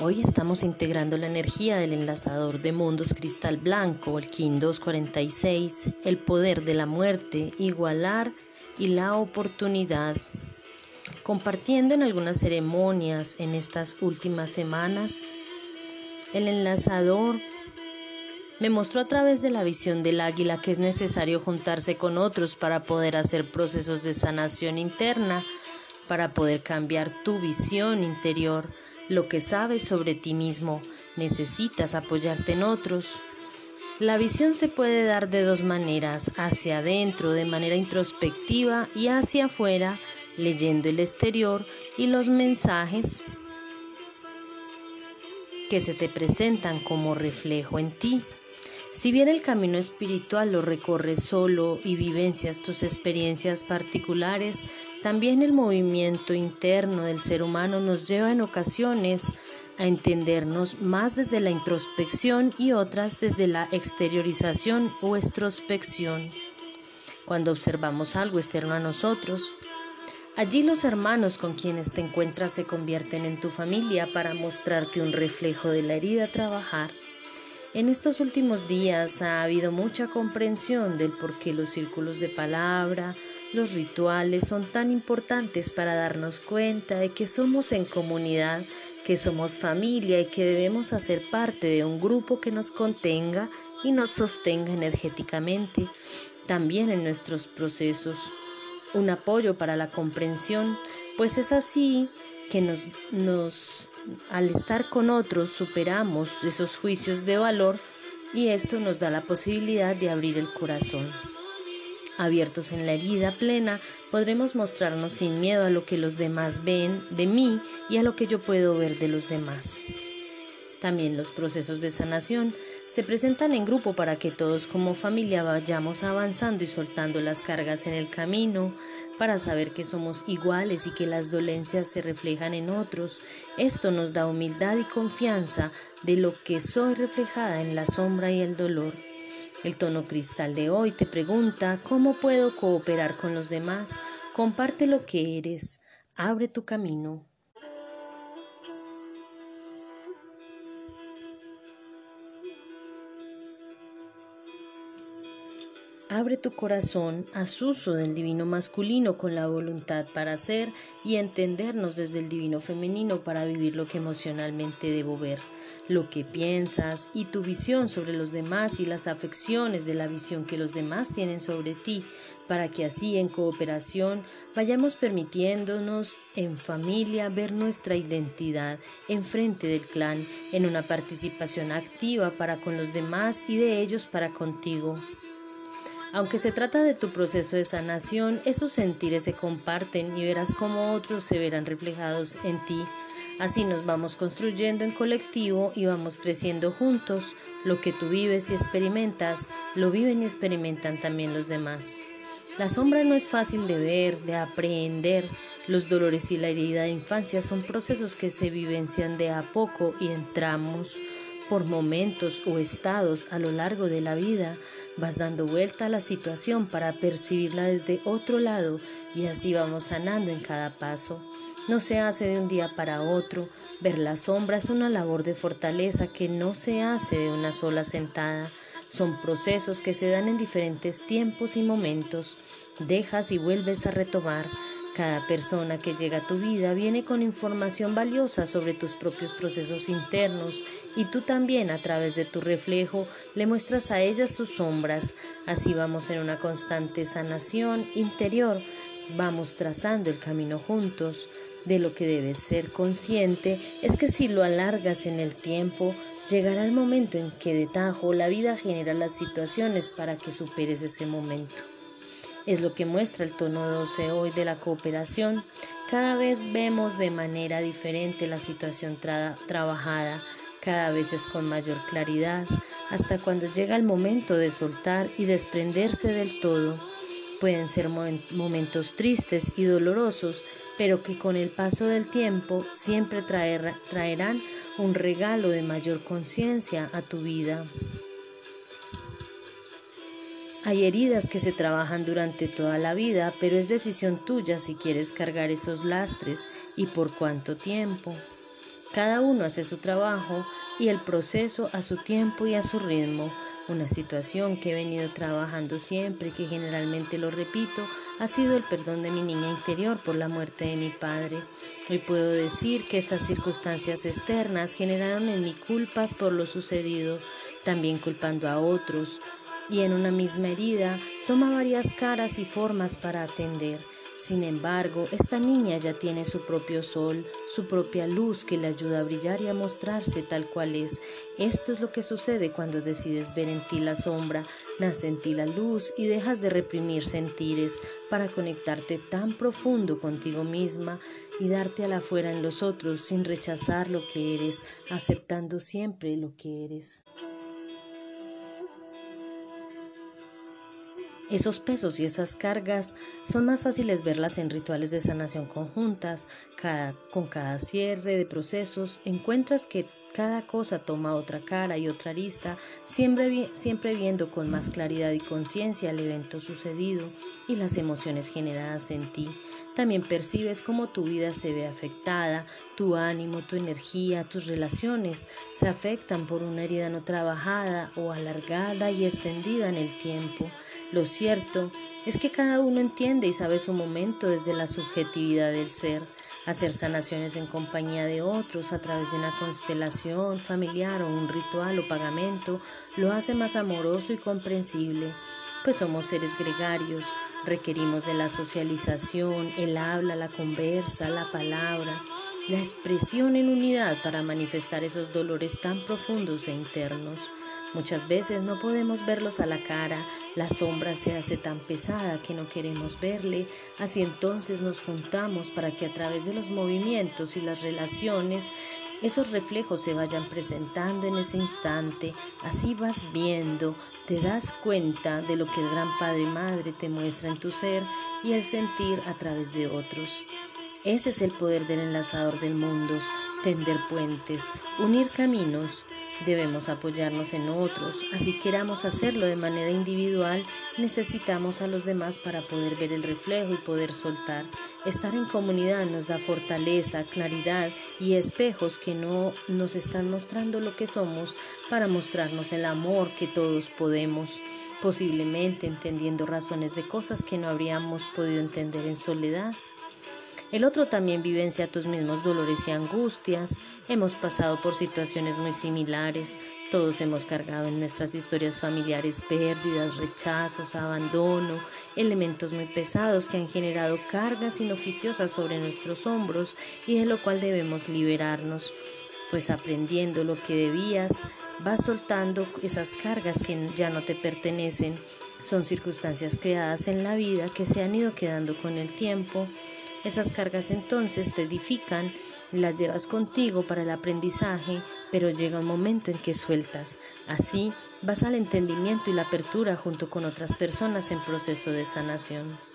Hoy estamos integrando la energía del enlazador de mundos cristal blanco, el King 246, el poder de la muerte, igualar y la oportunidad. Compartiendo en algunas ceremonias en estas últimas semanas, el enlazador me mostró a través de la visión del águila que es necesario juntarse con otros para poder hacer procesos de sanación interna, para poder cambiar tu visión interior lo que sabes sobre ti mismo, necesitas apoyarte en otros. La visión se puede dar de dos maneras, hacia adentro de manera introspectiva y hacia afuera, leyendo el exterior y los mensajes que se te presentan como reflejo en ti. Si bien el camino espiritual lo recorres solo y vivencias tus experiencias particulares, también el movimiento interno del ser humano nos lleva en ocasiones a entendernos más desde la introspección y otras desde la exteriorización o extrospección. Cuando observamos algo externo a nosotros, allí los hermanos con quienes te encuentras se convierten en tu familia para mostrarte un reflejo de la herida a trabajar. En estos últimos días ha habido mucha comprensión del por qué los círculos de palabra, los rituales son tan importantes para darnos cuenta de que somos en comunidad, que somos familia y que debemos hacer parte de un grupo que nos contenga y nos sostenga energéticamente, también en nuestros procesos. Un apoyo para la comprensión, pues es así que nos, nos al estar con otros superamos esos juicios de valor y esto nos da la posibilidad de abrir el corazón. Abiertos en la herida plena, podremos mostrarnos sin miedo a lo que los demás ven de mí y a lo que yo puedo ver de los demás. También los procesos de sanación se presentan en grupo para que todos como familia vayamos avanzando y soltando las cargas en el camino, para saber que somos iguales y que las dolencias se reflejan en otros. Esto nos da humildad y confianza de lo que soy reflejada en la sombra y el dolor. El tono cristal de hoy te pregunta cómo puedo cooperar con los demás. Comparte lo que eres. Abre tu camino. Abre tu corazón a uso del divino masculino con la voluntad para ser y entendernos desde el divino femenino para vivir lo que emocionalmente debo ver, lo que piensas y tu visión sobre los demás y las afecciones de la visión que los demás tienen sobre ti, para que así en cooperación vayamos permitiéndonos en familia ver nuestra identidad en frente del clan, en una participación activa para con los demás y de ellos para contigo. Aunque se trata de tu proceso de sanación, esos sentires se comparten y verás cómo otros se verán reflejados en ti. Así nos vamos construyendo en colectivo y vamos creciendo juntos. Lo que tú vives y experimentas, lo viven y experimentan también los demás. La sombra no es fácil de ver, de aprender. Los dolores y la herida de infancia son procesos que se vivencian de a poco y entramos por momentos o estados a lo largo de la vida, vas dando vuelta a la situación para percibirla desde otro lado y así vamos sanando en cada paso. No se hace de un día para otro. Ver la sombra es una labor de fortaleza que no se hace de una sola sentada. Son procesos que se dan en diferentes tiempos y momentos. Dejas y vuelves a retomar. Cada persona que llega a tu vida viene con información valiosa sobre tus propios procesos internos y tú también a través de tu reflejo le muestras a ellas sus sombras. Así vamos en una constante sanación interior, vamos trazando el camino juntos. De lo que debes ser consciente es que si lo alargas en el tiempo, llegará el momento en que de tajo la vida genera las situaciones para que superes ese momento es lo que muestra el tono 12 hoy de la cooperación. Cada vez vemos de manera diferente la situación trabajada, cada vez es con mayor claridad, hasta cuando llega el momento de soltar y desprenderse del todo. Pueden ser momentos tristes y dolorosos, pero que con el paso del tiempo siempre traerán un regalo de mayor conciencia a tu vida. Hay heridas que se trabajan durante toda la vida, pero es decisión tuya si quieres cargar esos lastres y por cuánto tiempo. Cada uno hace su trabajo y el proceso a su tiempo y a su ritmo. Una situación que he venido trabajando siempre y que generalmente lo repito ha sido el perdón de mi niña interior por la muerte de mi padre. Hoy puedo decir que estas circunstancias externas generaron en mí culpas por lo sucedido, también culpando a otros, y en una misma herida toma varias caras y formas para atender. Sin embargo, esta niña ya tiene su propio sol, su propia luz que le ayuda a brillar y a mostrarse tal cual es. Esto es lo que sucede cuando decides ver en ti la sombra, nace en ti la luz y dejas de reprimir sentires para conectarte tan profundo contigo misma y darte a la fuera en los otros sin rechazar lo que eres, aceptando siempre lo que eres. Esos pesos y esas cargas son más fáciles verlas en rituales de sanación conjuntas. con cada cierre de procesos encuentras que cada cosa toma otra cara y otra arista, siempre, siempre viendo con más claridad y conciencia el evento sucedido y las emociones generadas en ti. También percibes cómo tu vida se ve afectada, tu ánimo, tu energía, tus relaciones se afectan por una herida no trabajada o alargada y extendida en el tiempo. Lo cierto es que cada uno entiende y sabe su momento desde la subjetividad del ser. Hacer sanaciones en compañía de otros a través de una constelación familiar o un ritual o pagamento lo hace más amoroso y comprensible, pues somos seres gregarios, requerimos de la socialización, el habla, la conversa, la palabra, la expresión en unidad para manifestar esos dolores tan profundos e internos. Muchas veces no podemos verlos a la cara, la sombra se hace tan pesada que no queremos verle, así entonces nos juntamos para que a través de los movimientos y las relaciones esos reflejos se vayan presentando en ese instante, así vas viendo, te das cuenta de lo que el Gran Padre Madre te muestra en tu ser y el sentir a través de otros. Ese es el poder del enlazador del mundo, tender puentes, unir caminos, Debemos apoyarnos en otros, así queramos hacerlo de manera individual, necesitamos a los demás para poder ver el reflejo y poder soltar. Estar en comunidad nos da fortaleza, claridad y espejos que no nos están mostrando lo que somos para mostrarnos el amor que todos podemos, posiblemente entendiendo razones de cosas que no habríamos podido entender en soledad. El otro también vivencia tus mismos dolores y angustias. Hemos pasado por situaciones muy similares. Todos hemos cargado en nuestras historias familiares pérdidas, rechazos, abandono, elementos muy pesados que han generado cargas inoficiosas sobre nuestros hombros y de lo cual debemos liberarnos. Pues aprendiendo lo que debías, vas soltando esas cargas que ya no te pertenecen. Son circunstancias creadas en la vida que se han ido quedando con el tiempo esas cargas entonces te edifican, las llevas contigo para el aprendizaje, pero llega un momento en que sueltas. Así vas al entendimiento y la apertura junto con otras personas en proceso de sanación.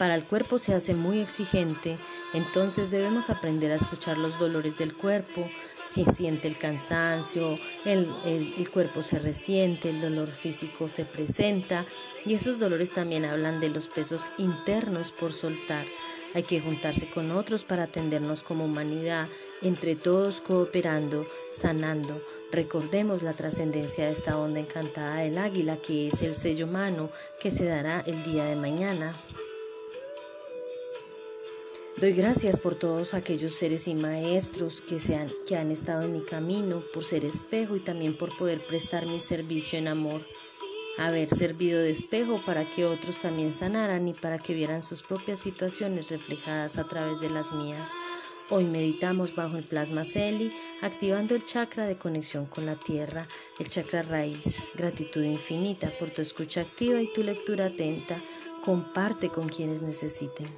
Para el cuerpo se hace muy exigente, entonces debemos aprender a escuchar los dolores del cuerpo, si siente el cansancio, el, el, cuerpo se resiente, el dolor físico se presenta y esos dolores también hablan de los pesos internos por soltar. Hay que juntarse con otros para atendernos como humanidad, entre todos cooperando, sanando. Recordemos la trascendencia de esta onda encantada del águila, que es el sello humano que se dará el día de mañana. Doy gracias por todos aquellos seres y maestros que, se han, que han estado en mi camino, por ser espejo y también por poder prestar mi servicio en amor haber servido de espejo para que otros también sanaran y para que vieran sus propias situaciones reflejadas a través de las mías. Hoy meditamos bajo el plasma Celi, activando el chakra de conexión con la tierra, el chakra raíz. Gratitud infinita por tu escucha activa y tu lectura atenta. Comparte con quienes necesiten.